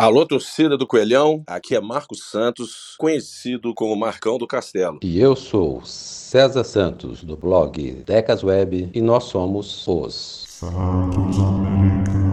Alô, torcida do Coelhão, aqui é Marcos Santos, conhecido como Marcão do Castelo. E eu sou César Santos, do blog Decas Web, e nós somos os Santos Americanos.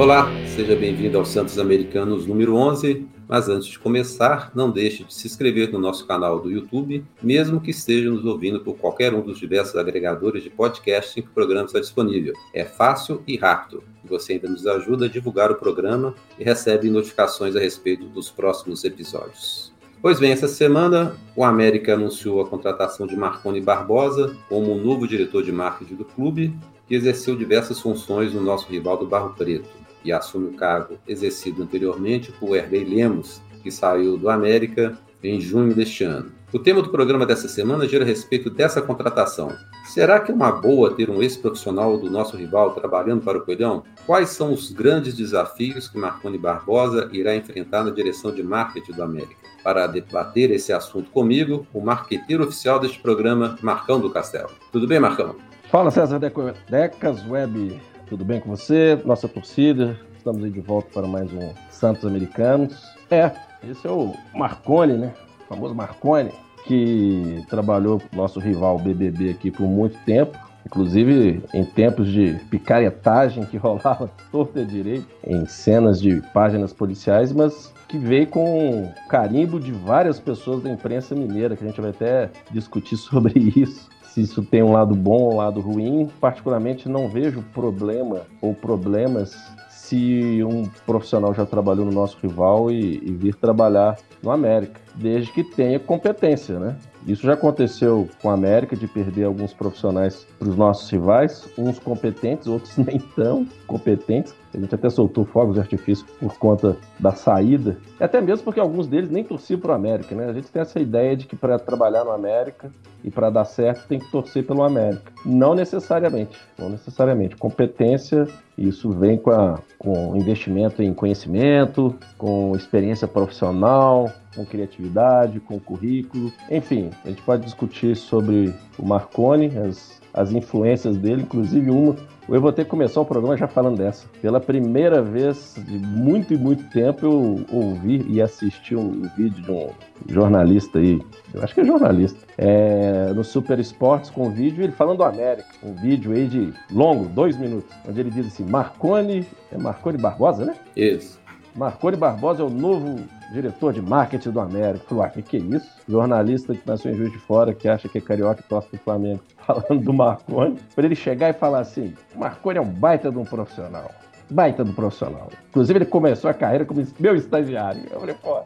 Olá, seja bem-vindo ao Santos Americanos número 11. Mas antes de começar, não deixe de se inscrever no nosso canal do YouTube, mesmo que esteja nos ouvindo por qualquer um dos diversos agregadores de podcast em que o programa está disponível. É fácil e rápido. Você ainda nos ajuda a divulgar o programa e recebe notificações a respeito dos próximos episódios. Pois bem, essa semana o América anunciou a contratação de Marconi Barbosa como novo diretor de marketing do clube, que exerceu diversas funções no nosso rival do Barro Preto e assume o cargo exercido anteriormente por Herley Lemos, que saiu do América em junho deste ano. O tema do programa dessa semana gira a respeito dessa contratação. Será que é uma boa ter um ex-profissional do nosso rival trabalhando para o Coelhão? Quais são os grandes desafios que Marconi Barbosa irá enfrentar na direção de marketing do América? Para debater esse assunto comigo, o marqueteiro oficial deste programa, Marcão do Castelo. Tudo bem, Marcão? Fala, César Decas Web tudo bem com você? Nossa torcida, estamos aí de volta para mais um Santos Americanos. É, esse é o Marconi, né? O famoso Marconi, que trabalhou com nosso rival BBB aqui por muito tempo. Inclusive em tempos de picaretagem que rolava torta direito, em cenas de páginas policiais, mas que veio com carimbo de várias pessoas da imprensa mineira, que a gente vai até discutir sobre isso se isso tem um lado bom ou um lado ruim. Particularmente, não vejo problema ou problemas se um profissional já trabalhou no nosso rival e, e vir trabalhar no América, desde que tenha competência, né? Isso já aconteceu com a América, de perder alguns profissionais para os nossos rivais, uns competentes, outros nem tão competentes. A gente até soltou fogos de artifício por conta da saída, até mesmo porque alguns deles nem torciam para o América, né? A gente tem essa ideia de que para trabalhar no América e para dar certo tem que torcer pelo América. Não necessariamente, não necessariamente. Competência, isso vem com, a, com investimento em conhecimento, com experiência profissional, com criatividade, com currículo. Enfim, a gente pode discutir sobre o Marconi, as, as influências dele, inclusive uma. Eu vou ter que começar o programa já falando dessa. Pela primeira vez de muito e muito tempo, eu ouvi e assisti um vídeo de um jornalista aí, eu acho que é jornalista, é, no Super Esportes com um vídeo, ele falando do América. Um vídeo aí de longo, dois minutos, onde ele diz assim: Marconi, é Marconi Barbosa, né? Isso. Marconi Barbosa é o novo diretor de marketing do América. Falou, ah, que que é isso? Jornalista que nasceu em Juiz de Fora, que acha que é carioca e torce pro Flamengo, falando do Marconi, para ele chegar e falar assim, Marconi é um baita de um profissional. Baita do profissional. Inclusive, ele começou a carreira como meu estagiário. Eu falei, pô,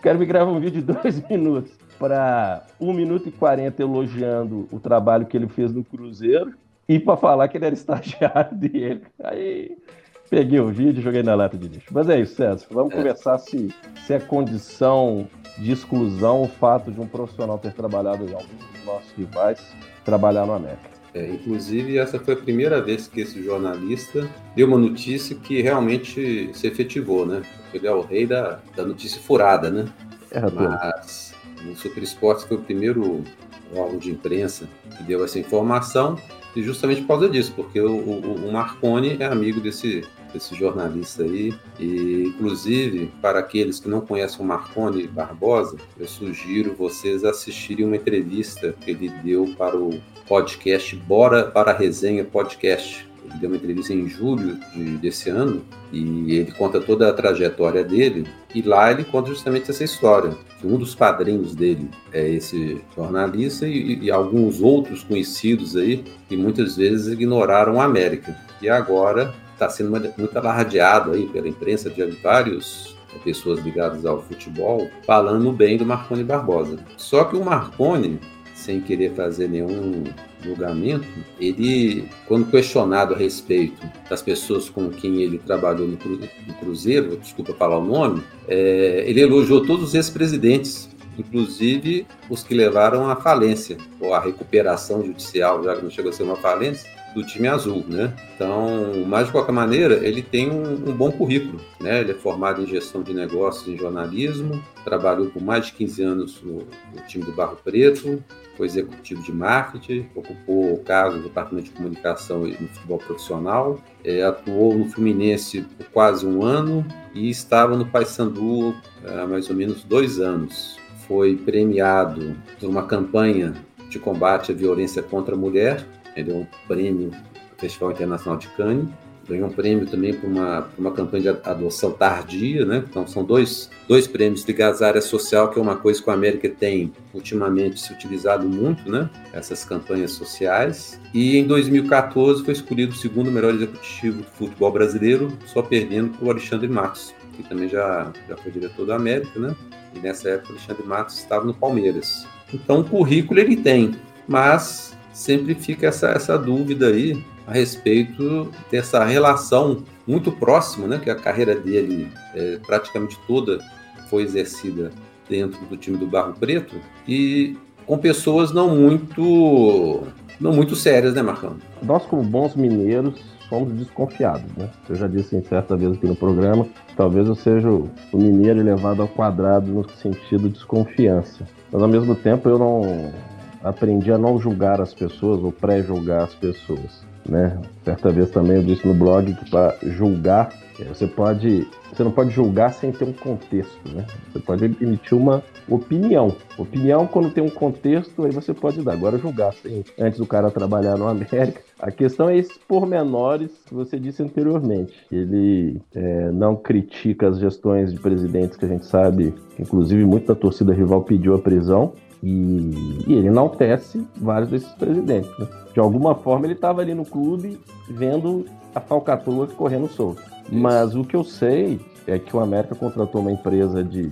quero me gravar um vídeo de dois minutos para um minuto e quarenta elogiando o trabalho que ele fez no Cruzeiro e para falar que ele era estagiário dele. Aí Peguei o vídeo e joguei na lata de lixo. Mas é isso, César. Vamos é. conversar se, se é condição de exclusão o fato de um profissional ter trabalhado em algum dos nossos rivais trabalhar no América. É, inclusive, essa foi a primeira vez que esse jornalista deu uma notícia que realmente se efetivou, né? Ele é o rei da, da notícia furada, né? É, Mas o Super Esportes foi o primeiro órgão de imprensa que deu essa informação e justamente por causa disso, porque o, o, o Marconi é amigo desse, desse jornalista aí, e inclusive para aqueles que não conhecem o Marconi Barbosa, eu sugiro vocês assistirem uma entrevista que ele deu para o podcast Bora para a Resenha Podcast. Ele deu uma entrevista em julho de, desse ano e ele conta toda a trajetória dele. E lá ele conta justamente essa história. Um dos padrinhos dele é esse jornalista e, e alguns outros conhecidos aí que muitas vezes ignoraram a América. E agora está sendo muito alardeado aí pela imprensa de vários pessoas ligadas ao futebol falando bem do Marconi Barbosa. Só que o Marconi, sem querer fazer nenhum julgamento, ele, quando questionado a respeito das pessoas com quem ele trabalhou no, Cruzeiro, desculpa falar o nome, é, ele elogiou todos os ex-presidentes, inclusive os que levaram à falência, ou à recuperação judicial, já que não chegou a ser uma falência, do time azul, né? Então, mas de qualquer maneira, ele tem um, um, bom currículo, né? Ele é formado em gestão de negócios e jornalismo, trabalhou por mais de 15 anos no, no time do Barro Preto, foi executivo de marketing, ocupou o cargo do departamento de comunicação no futebol profissional, é, atuou no Fluminense por quase um ano e estava no Paysandu há mais ou menos dois anos. Foi premiado por uma campanha de combate à violência contra a mulher, ele é um prêmio do Festival Internacional de Cannes, ganhou um prêmio também por uma, por uma campanha de adoção tardia, né? Então são dois, dois prêmios ligados à área social, que é uma coisa que a América tem ultimamente se utilizado muito, né? Essas campanhas sociais. E em 2014 foi escolhido o segundo melhor executivo do futebol brasileiro, só perdendo para o Alexandre Matos, que também já, já foi diretor da América, né? E nessa época o Alexandre Matos estava no Palmeiras. Então o currículo ele tem, mas sempre fica essa, essa dúvida aí a respeito dessa relação muito próxima, né, que a carreira dele é, praticamente toda foi exercida dentro do time do Barro Preto e com pessoas não muito não muito sérias, né, Marcão? Nós como bons mineiros somos desconfiados, né? Eu já disse em certa vez aqui no programa, talvez eu seja o mineiro elevado ao quadrado no sentido de desconfiança. Mas ao mesmo tempo eu não aprendi a não julgar as pessoas ou pré-julgar as pessoas né? Certa vez também eu disse no blog que para julgar, você pode, você não pode julgar sem ter um contexto, né? Você pode emitir uma opinião. Opinião quando tem um contexto, aí você pode dar. Agora julgar sem antes do cara trabalhar no América. A questão é esses pormenores que você disse anteriormente. Ele é, não critica as gestões de presidentes que a gente sabe, inclusive muito da torcida rival pediu a prisão. E, e ele enaltece vários desses presidentes. Né? De alguma forma, ele estava ali no clube vendo a falcatrua correndo solto. Mas o que eu sei é que o América contratou uma empresa de,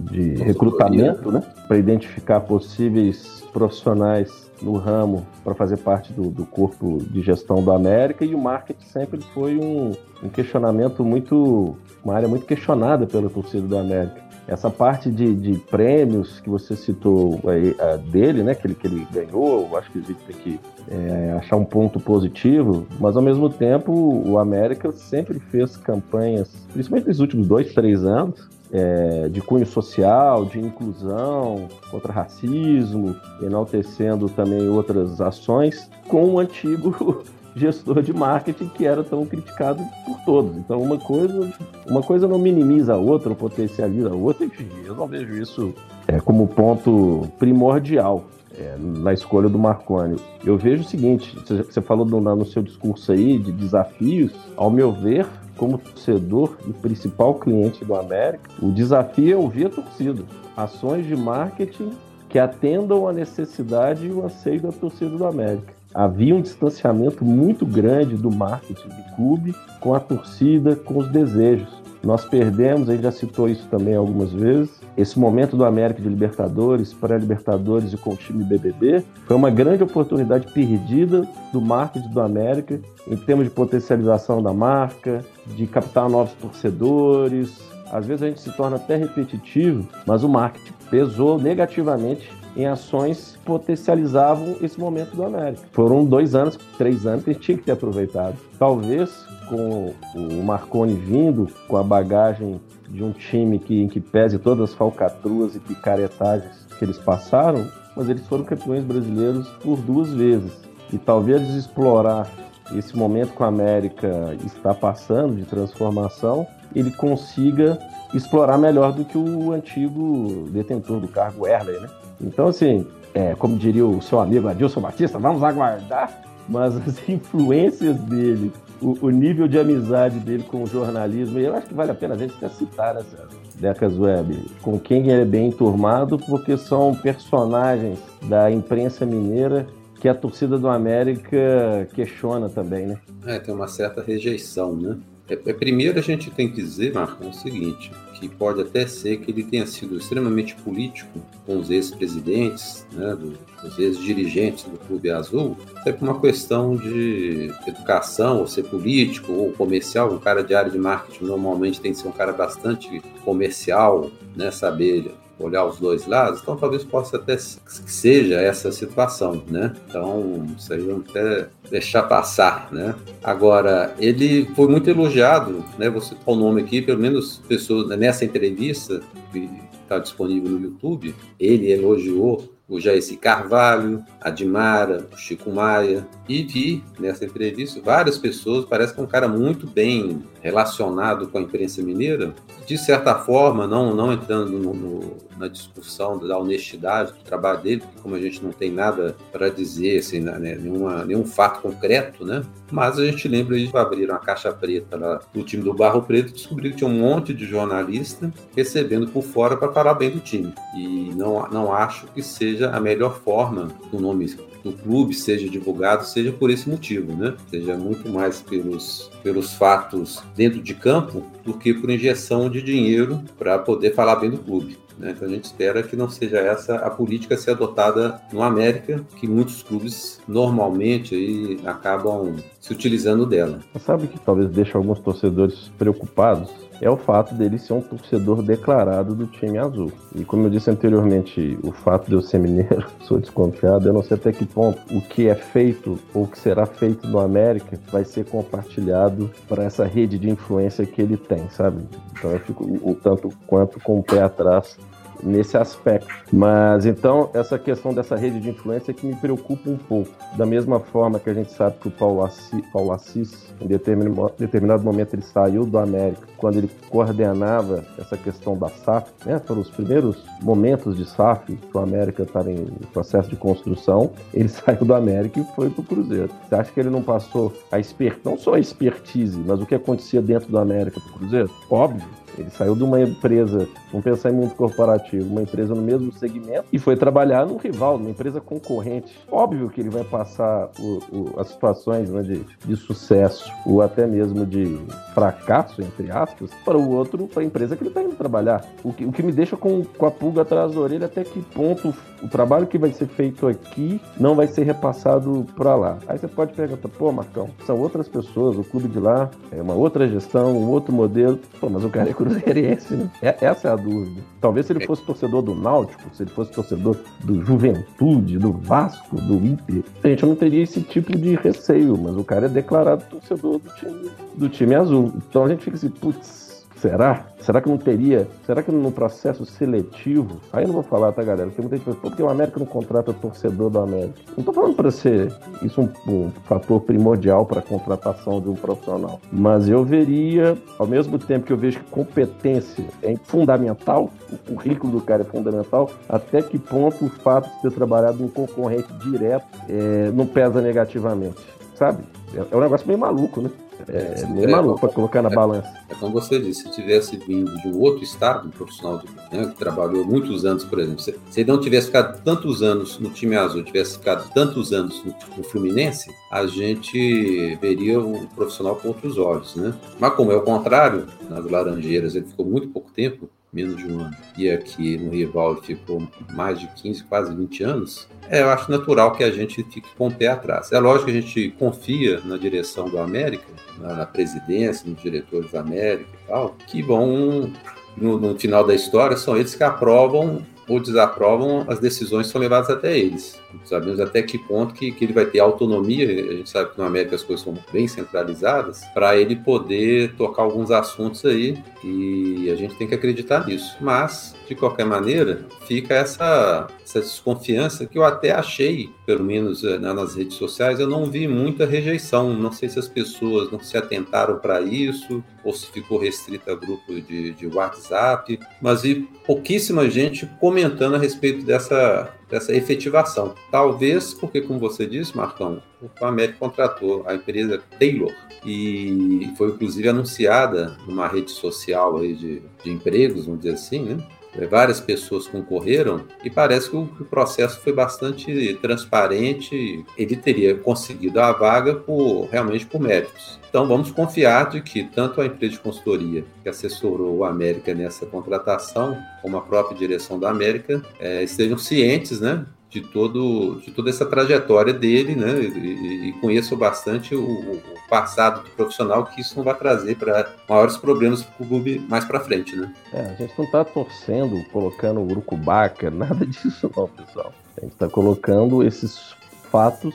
de recrutamento né, para identificar possíveis profissionais no ramo para fazer parte do, do, corpo de gestão do América. E o marketing sempre foi um, um questionamento muito, uma área muito questionada pela torcida do América. Essa parte de, de prêmios que você citou aí, dele, né, que ele, que ele ganhou, eu acho que a gente tem que é, achar um ponto positivo, mas ao mesmo tempo o América sempre fez campanhas, principalmente nos últimos dois, três anos, é, de cunho social, de inclusão, contra racismo, enaltecendo também outras ações, com o antigo gestor de marketing que era tão criticado por todos. Então uma coisa, uma coisa não minimiza a outra, ou potencializa a outra, enfim, eu não vejo isso é, como ponto primordial. É, na escolha do Marconi. Eu vejo o seguinte: você falou no, no seu discurso aí de desafios, ao meu ver, como torcedor e principal cliente do América, o desafio é ouvir a torcida. Ações de marketing que atendam a necessidade e o anseio da torcida do América havia um distanciamento muito grande do marketing do clube com a torcida, com os desejos. Nós perdemos, a gente já citou isso também algumas vezes, esse momento do América de Libertadores, pré-Libertadores e com o time BBB, foi uma grande oportunidade perdida do marketing do América em termos de potencialização da marca, de captar novos torcedores. Às vezes a gente se torna até repetitivo, mas o marketing pesou negativamente em ações que potencializavam esse momento do América. Foram dois anos, três anos que a gente tinha que ter aproveitado. Talvez com o Marconi vindo com a bagagem de um time que, em que pese todas as falcatruas e picaretagens que eles passaram, mas eles foram campeões brasileiros por duas vezes. E talvez explorar esse momento que a América está passando de transformação, ele consiga explorar melhor do que o antigo detentor do cargo Erley, né? Então, assim, é, como diria o seu amigo Adilson Batista, vamos aguardar, mas as influências dele, o, o, nível de amizade dele com o jornalismo, eu acho que vale a pena a gente até citar essa Decas Web, com quem ele é bem turmado, porque são personagens da imprensa mineira que a torcida do América questiona também, né? É, tem uma certa rejeição, né? É, é, primeiro a gente tem que dizer, Marco, o seguinte, pode até ser que ele tenha sido extremamente político com os ex-presidentes, né, os ex-dirigentes do Clube Azul, até por uma questão de educação, ou ser político, ou comercial, um cara de área de marketing normalmente tem que ser um cara bastante comercial, né, saber olhar os dois lados, então talvez possa até que seja essa situação, né? Então, isso aí até deixar passar, né? Agora, ele foi muito elogiado, né? Você citar o nome aqui, pelo menos pessoas nessa entrevista que está disponível no YouTube, ele elogiou o Jair Carvalho, a Dimara, o Chico Maia, e vi nessa entrevista várias pessoas, parece que é um cara muito bem relacionado com a imprensa mineira, de certa forma, não, não entrando no, no, na discussão da honestidade do trabalho dele, como a gente não tem nada para dizer, assim, né, né, nenhuma, nenhum fato concreto, né? Mas a gente lembra de abrir uma caixa preta lá do time do Barro Preto e descobrir que tinha um monte de jornalista recebendo por fora para falar bem do time. E não, não acho que seja a melhor forma do nome do clube seja divulgado, seja por esse motivo, né? Seja muito mais pelos, pelos fatos dentro de campo do que por injeção de dinheiro para poder falar bem do clube. Né? Então a gente espera que não seja essa a política a ser adotada no América, que muitos clubes normalmente aí acabam se utilizando dela. Sabe que talvez deixe alguns torcedores preocupados é o fato dele ser um torcedor declarado do time azul. E como eu disse anteriormente, o fato de eu ser mineiro, sou desconfiado, eu não sei até que ponto o que é feito ou o que será feito no América vai ser compartilhado para essa rede de influência que ele tem, sabe? Então eu fico o tanto quanto com o pé atrás nesse aspecto. Mas então, essa questão dessa rede de influência é que me preocupa um pouco. Da mesma forma que a gente sabe que o Paulo Assis, Paulo Assis em determinado momento, ele saiu do América, quando ele coordenava essa questão da SAF, né? foram os primeiros momentos de SAF que o América estava em processo de construção, ele saiu do América e foi para o Cruzeiro. Você acha que ele não passou a expertise, não só a expertise, mas o que acontecia dentro do América para o Cruzeiro? Óbvio, ele saiu de uma empresa, vamos pensar em mundo corporativo, uma empresa no mesmo segmento e foi trabalhar num rival, numa empresa concorrente. Óbvio que ele vai passar o, o, as situações né, de, de sucesso ou até mesmo de fracasso, entre aspas, para o outro, para a empresa que ele está indo trabalhar. O que, o que me deixa com, com a pulga atrás da orelha até que ponto o trabalho que vai ser feito aqui não vai ser repassado para lá. Aí você pode perguntar, pô, Marcão, são outras pessoas, o clube de lá é uma outra gestão, um outro modelo. Pô, mas o cara é cruzeirense, né? É, essa é a dúvida. Talvez se ele fosse torcedor do Náutico, se ele fosse torcedor do Juventude, do Vasco, do Inter, a gente não teria esse tipo de receio, mas o cara é declarado torcedor do time, do time azul. Então a gente fica assim, putz, Será? Será que não teria? Será que no processo seletivo? Aí eu não vou falar, tá, galera? Tem muita gente que porque o América não contrata torcedor do América. Não tô falando para ser isso um, um fator primordial para a contratação de um profissional. Mas eu veria, ao mesmo tempo que eu vejo que competência é fundamental, o currículo do cara é fundamental, até que ponto o fato de ter trabalhado um concorrente direto é, não pesa negativamente, sabe? É, é um negócio meio maluco, né? É, é meio maluco para colocar na é, balança. É como você disse, se tivesse vindo de um outro estado, um profissional de, né, que trabalhou muitos anos, por exemplo, se, se ele não tivesse ficado tantos anos no time azul, tivesse ficado tantos anos no, no Fluminense, a gente veria o profissional com outros olhos, né? Mas como é o contrário, nas Laranjeiras ele ficou muito pouco tempo, menos de um ano, e aqui no rival ficou mais de 15, quase 20 anos, é, eu acho natural que a gente fique com o pé atrás. É lógico que a gente confia na direção do América, na, na presidência, nos diretores da América e tal, que vão, no, no final da história, são eles que aprovam ou desaprovam, as decisões são levadas até eles. Sabemos até que ponto que, que ele vai ter autonomia, a gente sabe que no América as coisas são bem centralizadas, para ele poder tocar alguns assuntos aí, e a gente tem que acreditar nisso. Mas, de qualquer maneira, fica essa, essa desconfiança que eu até achei, pelo menos eh, nas redes sociais, eu não vi muita rejeição. Não sei se as pessoas não se atentaram para isso, ou se ficou restrita a grupo de, de WhatsApp, mas vi pouquíssima gente comentando a respeito dessa, dessa efetivação. Talvez porque, como você disse, Marcão, o América contratou a empresa Taylor e foi inclusive anunciada numa rede social aí de, de empregos, vamos dizer assim, né? É, várias pessoas concorreram e parece que o, processo foi bastante transparente. Ele teria conseguido a vaga por realmente por méritos. Então vamos confiar de que tanto a empresa de consultoria que assessorou o América nessa contratação, como a própria direção da América, é, estejam cientes, né, de, todo, de toda essa trajetória dele, né? E, e conheço bastante o, o, passado do profissional, que isso não vai trazer para maiores problemas para o clube mais para frente, né? É, a gente não está torcendo, colocando o Urucubaca, nada disso não, pessoal. A gente está colocando esses fatos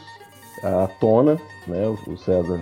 à tona, né? O César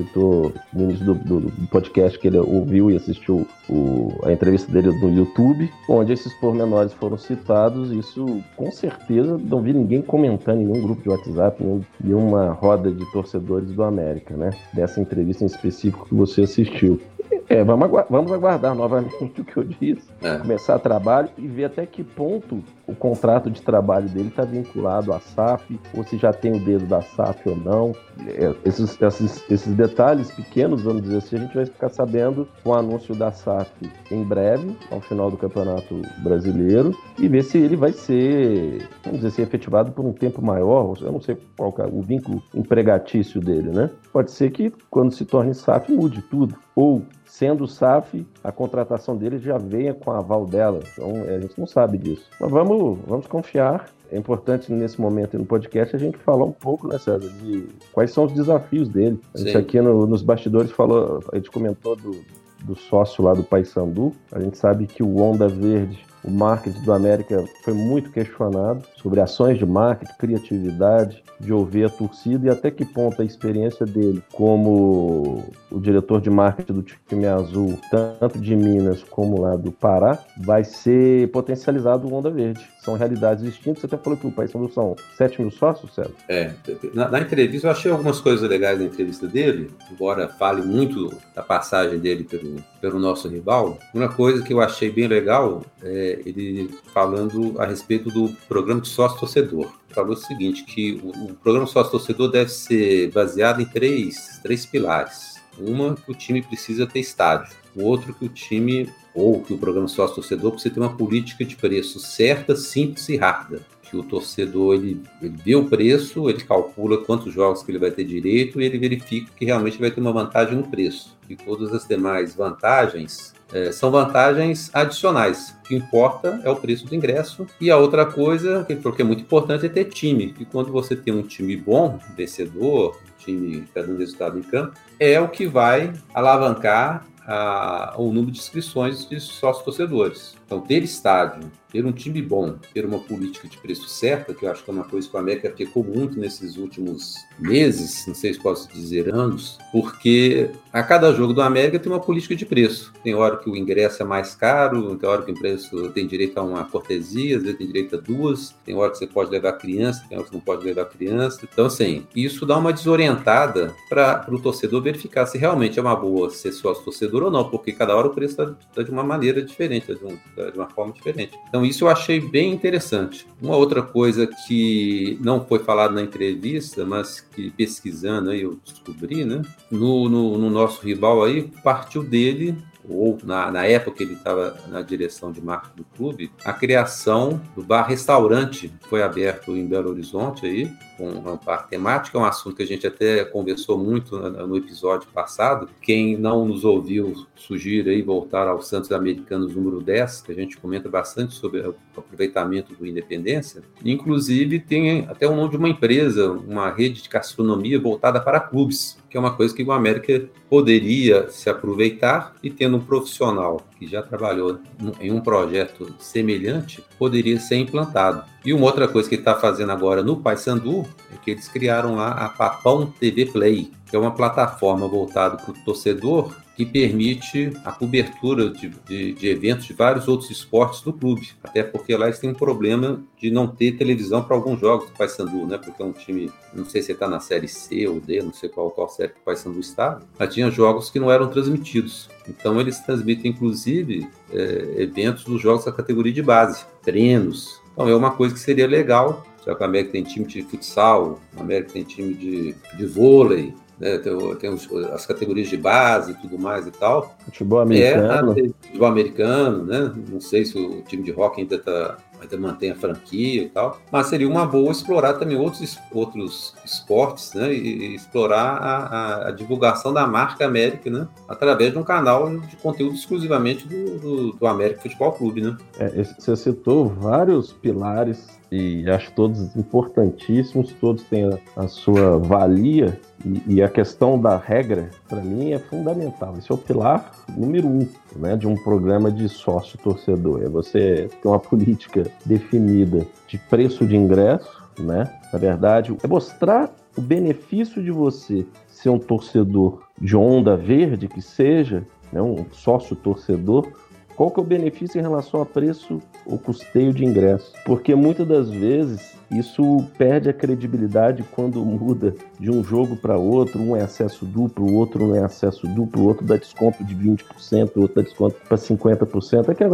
citou no início do, do, do, podcast que ele ouviu e assistiu o, a entrevista dele no YouTube, onde esses pormenores foram citados. Isso, com certeza, não vi ninguém comentando em nenhum grupo de WhatsApp, em nenhuma roda de torcedores do América, né? Dessa entrevista em específico que você assistiu. É, vamos, agu vamos aguardar novamente o que eu disse, é. começar trabalho e ver até que ponto o contrato de trabalho dele está vinculado à SAF, ou se já tem o dedo da SAF ou não. É, esses, esses, esses detalhes pequenos, vamos dizer assim, a gente vai ficar sabendo com o anúncio da SAF em breve, ao final do Campeonato Brasileiro, e ver se ele vai ser, vamos dizer assim, efetivado por um tempo maior. Eu não sei qual é o vínculo empregatício dele, né? Pode ser que quando se torne SAF mude tudo. Ou sendo SAF, a contratação dele já venha com a aval dela. Então a gente não sabe disso. Mas vamos, vamos confiar. É importante nesse momento no podcast a gente falar um pouco, né, César, de quais são os desafios dele. A gente Sim. aqui no, nos bastidores falou, a gente comentou do, do sócio lá do Paysandu. A gente sabe que o Onda Verde o marketing do América foi muito questionado sobre ações de marketing, criatividade, de ouvir a torcida e até que ponto a experiência dele como o diretor de marketing do time azul, tanto de Minas como lá do Pará, vai ser potencializado o Onda Verde. São realidades distintas. Você até falou que o país são 7 mil sócios, Célio? É. Na, na, entrevista, eu achei algumas coisas legais na entrevista dele, embora fale muito da passagem dele pelo, pelo nosso rival. Uma coisa que eu achei bem legal é ele falando a respeito do programa de sócio-torcedor falou o seguinte, que o, o programa sócio-torcedor deve ser baseado em três, três pilares. Uma, que o time precisa ter estádio. O outro, que o time, ou que o programa sócio-torcedor precisa ter uma política de preço certa, simples e rápida. Que o torcedor, ele, ele vê o preço, ele calcula quantos jogos que ele vai ter direito e ele verifica que realmente vai ter uma vantagem no preço. E todas as demais vantagens é, são vantagens adicionais. O que importa é o preço do ingresso. E a outra coisa, que é muito importante, é ter time. E quando você tem um time bom, vencedor, um time que está dando resultado em campo, é o que vai alavancar a, o número de inscrições de sócios torcedores. Então, ter estádio, ter um time bom, ter uma política de preço certa, que eu acho que é uma coisa que o América pecou muito nesses últimos meses, não sei se posso dizer anos, porque a cada jogo do América tem uma política de preço. Tem hora que o ingresso é mais caro, tem hora que o ingresso tem direito a uma cortesia, às vezes tem direito a duas, tem hora que você pode levar criança, tem hora que não pode levar criança. Então, assim, isso dá uma desorientada para o torcedor verificar se realmente é uma boa ser sócio torcedor ou não, porque cada hora o preço está tá de uma maneira diferente, tá de, um, tá de uma forma diferente. Então, isso eu achei bem interessante. Uma outra coisa que não foi falado na entrevista, mas que pesquisando aí eu descobri, né? No, no, no nosso rival aí, partiu dele ou na, na época que ele estava na direção de marketing do clube, a criação do bar-restaurante foi aberto em Belo Horizonte aí, com uma parte temática, é um assunto que a gente até conversou muito no episódio passado. Quem não nos ouviu, sugiro aí voltar ao Santos Americanos número 10, que a gente comenta bastante sobre o aproveitamento do Independência. Inclusive, tem até o nome de uma empresa, uma rede de gastronomia voltada para clubes, que é uma coisa que o América poderia se aproveitar e tendo um profissional que já trabalhou em um projeto semelhante, poderia ser implantado. E uma outra coisa que está fazendo agora no Paysandu é que eles criaram lá a Papão TV Play, que é uma plataforma voltada para o torcedor que permite a cobertura de, de, de, eventos de vários outros esportes do clube. Até porque lá eles têm um problema de não ter televisão para alguns jogos do Paysandu, né? Porque é um time, não sei se está na série C ou D, não sei qual, qual série que o Paysandu está, mas tinha jogos que não eram transmitidos. Então eles transmitem, inclusive, é, eventos dos jogos da categoria de base, treinos. Então é uma coisa que seria legal já que a América tem time de futsal, a América tem time de, de vôlei, né, tem, tem os, as categorias de base e tudo mais e tal. Futebol americano. É, futebol americano, né? Não sei se o time de rock ainda, tá, ainda mantém a franquia e tal, mas seria uma boa explorar também outros, outros esportes, né? E, e explorar a, a, divulgação da marca América, né? Através de um canal de conteúdo exclusivamente do, do, do América Futebol Clube, né? É, você citou vários pilares e acho todos importantíssimos, todos têm a, a sua valia e, e, a questão da regra, para mim, é fundamental. Esse é o pilar número um né, de um programa de sócio-torcedor. É você ter uma política definida de preço de ingresso, né? Na verdade, é mostrar o benefício de você ser um torcedor de onda verde, que seja, né, um sócio-torcedor, qual que é o benefício em relação a preço ou custeio de ingresso? Porque muitas das vezes isso perde a credibilidade quando muda de um jogo para outro, um é acesso duplo, o outro não é acesso duplo, o outro dá desconto de 20%, o outro dá desconto para 50%. É que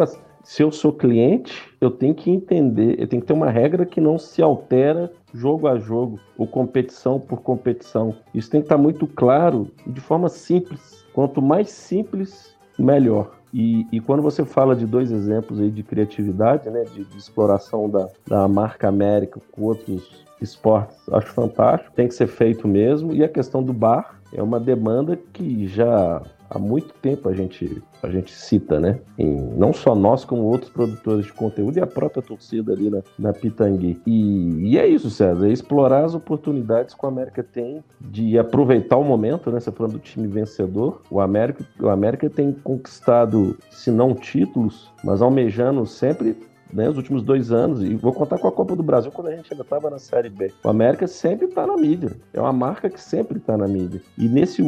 se eu sou cliente, eu tenho que entender, eu tenho que ter uma regra que não se altera jogo a jogo ou competição por competição. Isso tem que estar muito claro e de forma simples. Quanto mais simples, melhor. E, e, quando você fala de dois exemplos aí de criatividade, né, de, de exploração da, da marca América com outros esportes, acho fantástico, tem que ser feito mesmo. E a questão do bar é uma demanda que já há muito tempo a gente, a gente cita, né? Em, não só nós, como outros produtores de conteúdo e a própria torcida ali na, na Pitangui. E, e é isso, César, é explorar as oportunidades que o América tem de aproveitar o momento, né? Você falando do time vencedor. O América, o América tem conquistado, se não títulos, mas almejando sempre né, os últimos dois anos, e vou contar com a Copa do Brasil quando a gente ainda estava na Série B. O América sempre está na mídia, é uma marca que sempre está na mídia. E nesse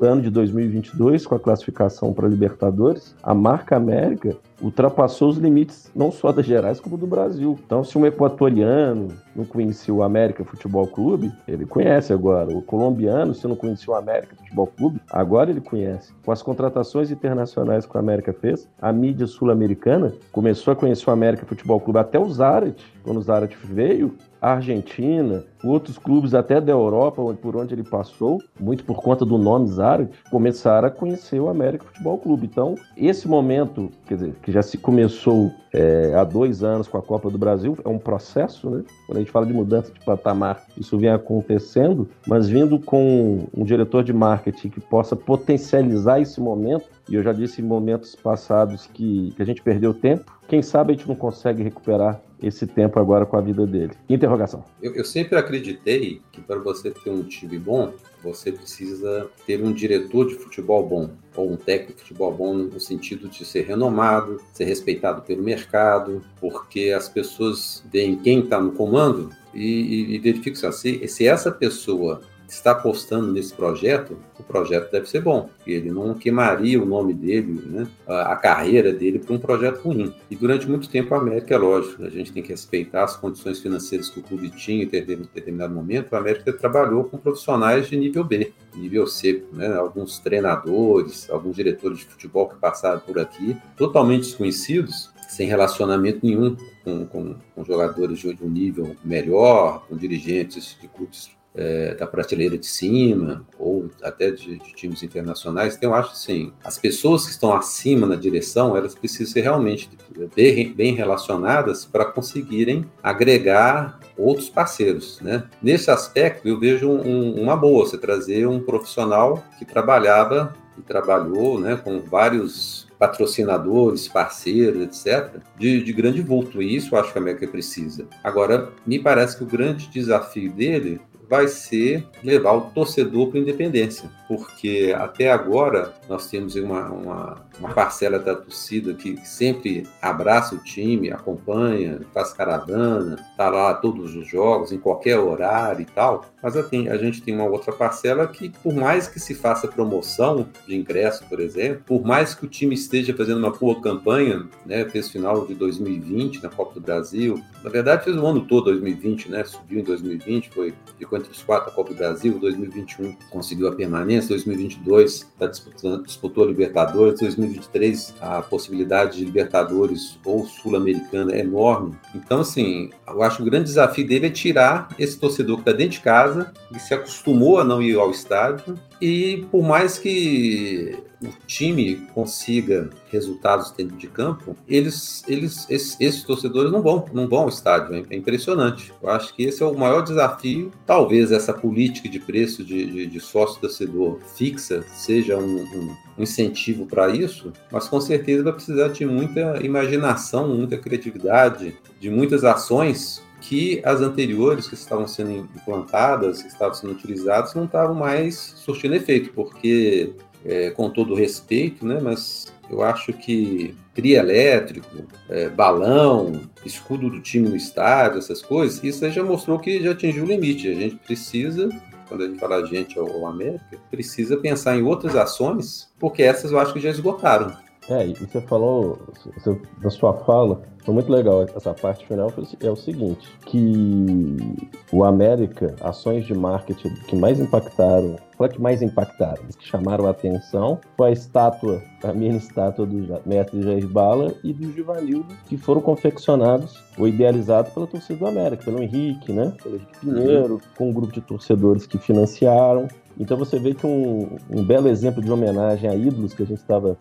ano de 2022, com a classificação para Libertadores, a marca América ultrapassou os limites não só das Gerais, como do Brasil. Então, se um equatoriano não conhecia o América Futebol Clube, ele conhece agora. O colombiano, se não conhecia o América Futebol Clube, agora ele conhece. Com as contratações internacionais que o América fez, a mídia sul-americana começou a conhecer o América Futebol Clube, até o Zarat. Quando o Zarat veio, Argentina, outros clubes até da Europa, por onde ele passou, muito por conta do nome Zarat, começaram a conhecer o América Futebol Clube. Então, esse momento, quer dizer, que já se começou é, há dois anos com a Copa do Brasil, é um processo, né? Quando a gente fala de mudança de patamar, isso vem acontecendo, mas vindo com um diretor de marketing que possa potencializar esse momento, e eu já disse em momentos passados que, que a gente perdeu tempo, quem sabe a gente não consegue recuperar esse tempo agora com a vida dele. Interrogação. Eu, eu sempre acreditei que para você ter um time bom, você precisa ter um diretor de futebol bom, ou um técnico de futebol bom no sentido de ser renomado, ser respeitado pelo mercado, porque as pessoas veem quem está no comando e, e, e verificam assim, se essa pessoa está apostando nesse projeto, o projeto deve ser bom. Ele não queimaria o nome dele, né, a, carreira dele para um projeto ruim. E durante muito tempo a América, é lógico, a gente tem que respeitar as condições financeiras que o clube tinha em determinado momento. A América trabalhou com profissionais de nível B, nível C, né, alguns treinadores, alguns diretores de futebol que passaram por aqui, totalmente desconhecidos, sem relacionamento nenhum com, com, com jogadores de um nível melhor, com dirigentes de clubes é, da prateleira de cima ou até de, de, times internacionais. Então, eu acho assim, as pessoas que estão acima na direção, elas precisam ser realmente bem, bem relacionadas para conseguirem agregar outros parceiros, né? Nesse aspecto, eu vejo um, uma boa você trazer um profissional que trabalhava e trabalhou, né, com vários patrocinadores, parceiros, etc., de, de grande vulto. E isso eu acho que a América precisa. Agora, me parece que o grande desafio dele vai ser levar o torcedor para a independência, porque até agora nós temos uma, uma, uma parcela da torcida que sempre abraça o time, acompanha, faz caravana, está lá todos os jogos, em qualquer horário e tal, mas a gente tem uma outra parcela que, por mais que se faça promoção de ingresso, por exemplo, por mais que o time esteja fazendo uma boa campanha, né, fez final de 2020 na Copa do Brasil, na verdade fez o ano todo 2020, né, subiu em 2020, foi ficou entre os quatro a Copa do Brasil, 2021 conseguiu a permanência, 2022 está disputando, disputou a Libertadores, 2023 a possibilidade de Libertadores ou Sul-Americana é enorme. Então, assim, eu acho que o grande desafio dele é tirar esse torcedor que está dentro de casa e se acostumou a não ir ao estádio e por mais que o time consiga resultados dentro de campo, eles, eles, esses, esses, torcedores não vão, não vão ao estádio. É impressionante. Eu acho que esse é o maior desafio. Talvez essa política de preço de, de, de sócio-torcedor fixa seja um, um, um incentivo para isso, mas com certeza vai precisar de muita imaginação, muita criatividade, de muitas ações que as anteriores que estavam sendo implantadas, que estavam sendo utilizadas, não estavam mais surtindo efeito, porque, é, com todo respeito, né, mas eu acho que tria elétrico, é, balão, escudo do time no estádio, essas coisas, isso já mostrou que já atingiu o limite. A gente precisa quando a gente fala a gente ou América, precisa pensar em outras ações, porque essas eu acho que já esgotaram. É, e você falou, você, na sua fala, foi muito legal essa parte final, é o seguinte, que o América, ações de marketing que mais impactaram, foi que mais impactaram, que chamaram a atenção, foi a estátua, a mini estátua do mestre Jair Bala e do Givanildo, que foram confeccionados ou idealizados pela torcida do América, pelo Henrique, né, pelo Henrique Pinheiro, uhum. com um grupo de torcedores que financiaram, então você vê que um, um, belo exemplo de homenagem a ídolos que a gente estava,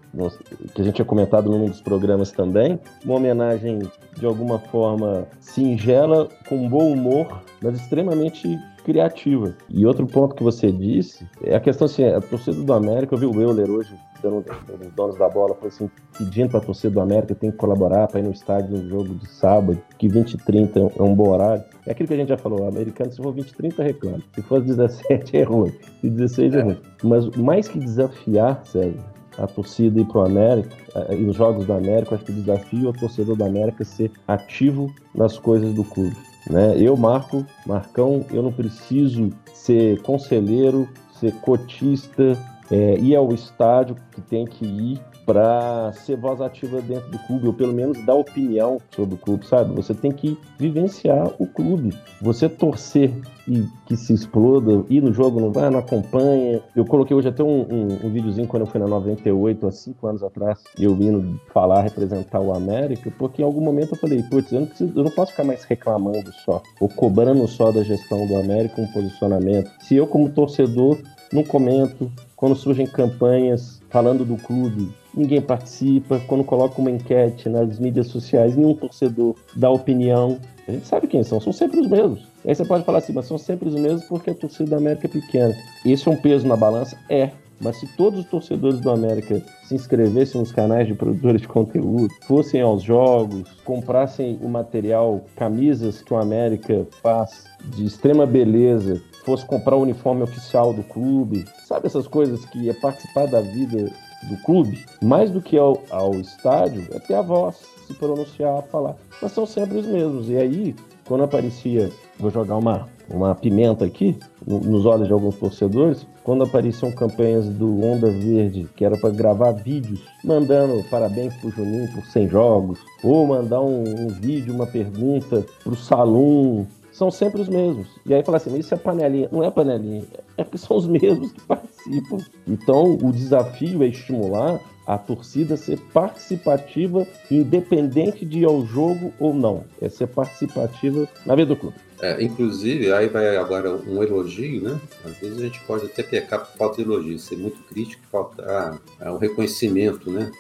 que a gente tinha comentado num dos programas também, uma homenagem de alguma forma singela, com bom humor, mas extremamente criativa. E outro ponto que você disse é a questão assim, a torcida do América, eu vi o Euler hoje dando os donos da bola, foi assim, pedindo para a torcida do América tem que colaborar para ir no estádio no jogo de sábado, que 20 e 30 é um bom horário. É aquilo que a gente já falou, o americano, se for 20 e 30, reclama. Se for 17, é ruim. Se 16, é, é ruim. Mas mais que desafiar, Sérgio, a torcida ir para o América, e os jogos do América, acho que o desafio é o torcedor do América ser ativo nas coisas do clube. Né? Eu, Marco, Marcão, eu não preciso ser conselheiro, ser cotista, é, ir ao estádio que tem que ir para ser voz ativa dentro do clube, ou pelo menos dar opinião sobre o clube, sabe? Você tem que vivenciar o clube. Você torcer e que se exploda, ir no jogo, não vai, não acompanha. Eu coloquei hoje até um, um, um videozinho quando eu fui na 98, há cinco anos atrás, eu vindo falar, representar o América, porque em algum momento eu falei, putz, eu eu não posso ficar mais reclamando só, ou cobrando só da gestão do América um posicionamento. Se eu, como torcedor, não comento, quando surgem campanhas falando do clube, ninguém participa. Quando coloca uma enquete nas mídias sociais, nenhum torcedor dá opinião. A gente sabe quem são, são sempre os mesmos. Aí você pode falar assim, mas são sempre os mesmos porque a torcida da América é pequena. Isso é um peso na balança? É. Mas se todos os torcedores do América se inscrevessem nos canais de produtores de conteúdo, fossem aos jogos, comprassem o material, camisas que o América faz de extrema beleza, fosse comprar o uniforme oficial do clube, sabe essas coisas que é participar da vida do clube, mais do que ao, ao estádio, é ter a voz, se pronunciar, falar. Mas são sempre os mesmos. E aí, quando aparecia, vou jogar uma, uma pimenta aqui, no, nos olhos de alguns torcedores, quando apareciam campanhas do Onda Verde, que era para gravar vídeos, mandando parabéns pro Juninho por 100 jogos, ou mandar um, um vídeo, uma pergunta pro Salum, são sempre os mesmos. E aí fala assim, isso é panelinha. Não é panelinha, é porque são os mesmos que participam. Então, o desafio é estimular a torcida ser participativa, independente de ir ao jogo ou não. É ser participativa na vida do clube. É, inclusive, aí vai agora um elogio, né? Às vezes a gente pode até pecar por falta de elogio, ser muito crítico, faltar um reconhecimento, né?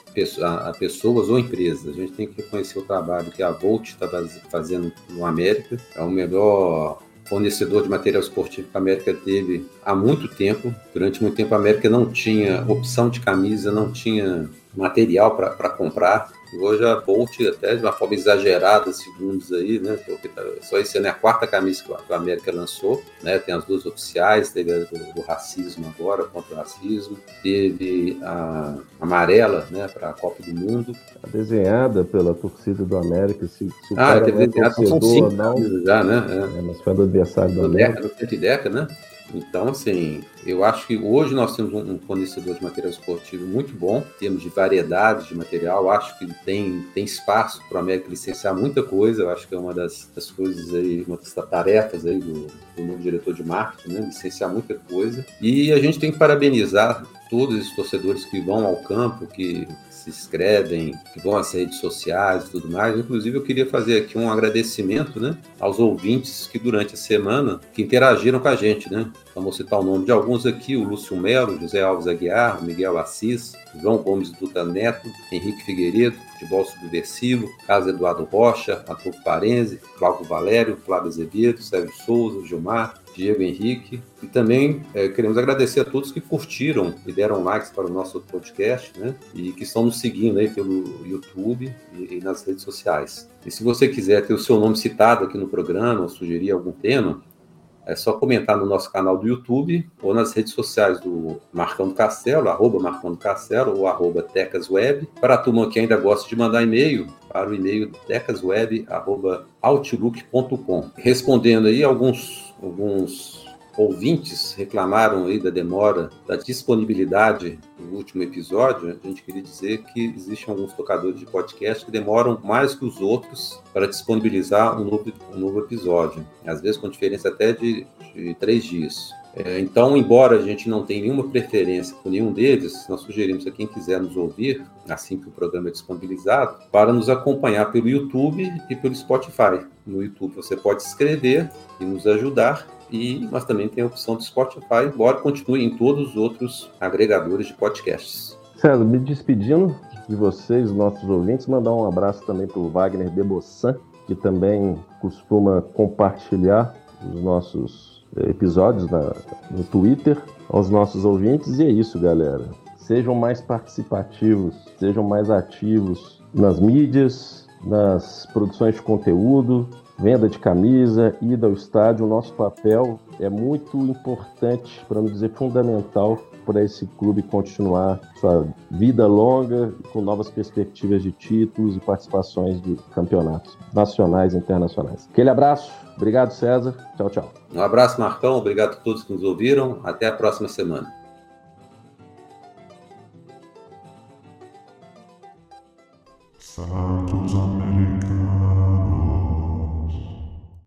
A, a, pessoas ou empresas. A gente tem que reconhecer o trabalho que a Volt está fazendo no América. É o melhor fornecedor de material esportivo que a América teve há muito tempo. Durante muito tempo a América não tinha opção de camisa, não tinha material para comprar. Hoje a Bolt, até de uma forma exagerada, segundos aí, né? Porque tá, só esse ano é a quarta camisa que a América lançou, né? Tem as duas oficiais, teve a do, do racismo agora, contra o racismo, teve a amarela, né? Para a Copa do Mundo. A desenhada pela torcida do América, se, se Ah, teve desenhada, são cinco não, já, né? É. É, mas foi do adversário do, do América. Deca, no Deca, né? Então, assim, eu acho que hoje nós temos um fornecedor de material esportivo muito bom, temos de variedade de material, acho que tem, tem espaço para a América licenciar muita coisa, eu acho que é uma das, das coisas aí, uma das tarefas aí do, do novo diretor de marketing, né? licenciar muita coisa. E a gente tem que parabenizar todos os torcedores que vão ao campo, que se inscrevem, que vão às redes sociais e tudo mais. Inclusive, eu queria fazer aqui um agradecimento né, aos ouvintes que durante a semana que interagiram com a gente, né? Então, vou citar o nome de alguns aqui: o Lúcio Melo, José Alves Aguiar, Miguel Assis, João Gomes Duta Neto, Henrique Figueiredo, Futebol Subversivo, Carlos Eduardo Rocha, Arthur Parense, Cláudio Valério, Flávio Azevedo, Sérgio Souza, Gilmar, Diego Henrique. E também é, queremos agradecer a todos que curtiram e deram likes para o nosso podcast, né? E que estão nos seguindo aí pelo YouTube e, e nas redes sociais. E se você quiser ter o seu nome citado aqui no programa, ou sugerir algum tema, é só comentar no nosso canal do YouTube ou nas redes sociais do Marcão do Castelo, arroba Marcão do Castelo ou arroba Tecasweb. Para a turma que ainda gosta de mandar e-mail, para o e-mail tecasweb.outlook.com. Respondendo aí alguns, alguns ouvintes reclamaram aí da demora, da disponibilidade do último episódio, a gente queria dizer que existem alguns tocadores de podcast que demoram mais que os outros para disponibilizar um novo, um novo episódio, às vezes com diferença até de, de três dias. É, então, embora a gente não tenha nenhuma preferência por nenhum deles, nós sugerimos a quem quiser nos ouvir, assim que o programa é disponibilizado, para nos acompanhar pelo YouTube e pelo Spotify. No YouTube você pode escrever e nos ajudar, e mas também tem a opção do Spotify, embora continue em todos os outros agregadores de podcasts. César, me despedindo de vocês, nossos ouvintes, mandar um abraço também para o Wagner Debossan, que também costuma compartilhar os nossos episódios na, no Twitter aos nossos ouvintes. E é isso, galera. Sejam mais participativos, sejam mais ativos nas mídias, nas produções de conteúdo, venda de camisa, ida ao estádio, o nosso papel é muito importante, para não dizer fundamental, para esse clube continuar sua vida longa, com novas perspectivas de títulos e participações de campeonatos nacionais e internacionais. Aquele abraço, obrigado César, tchau, tchau. Um abraço, Marcão, obrigado a todos que nos ouviram, até a próxima semana. Santos.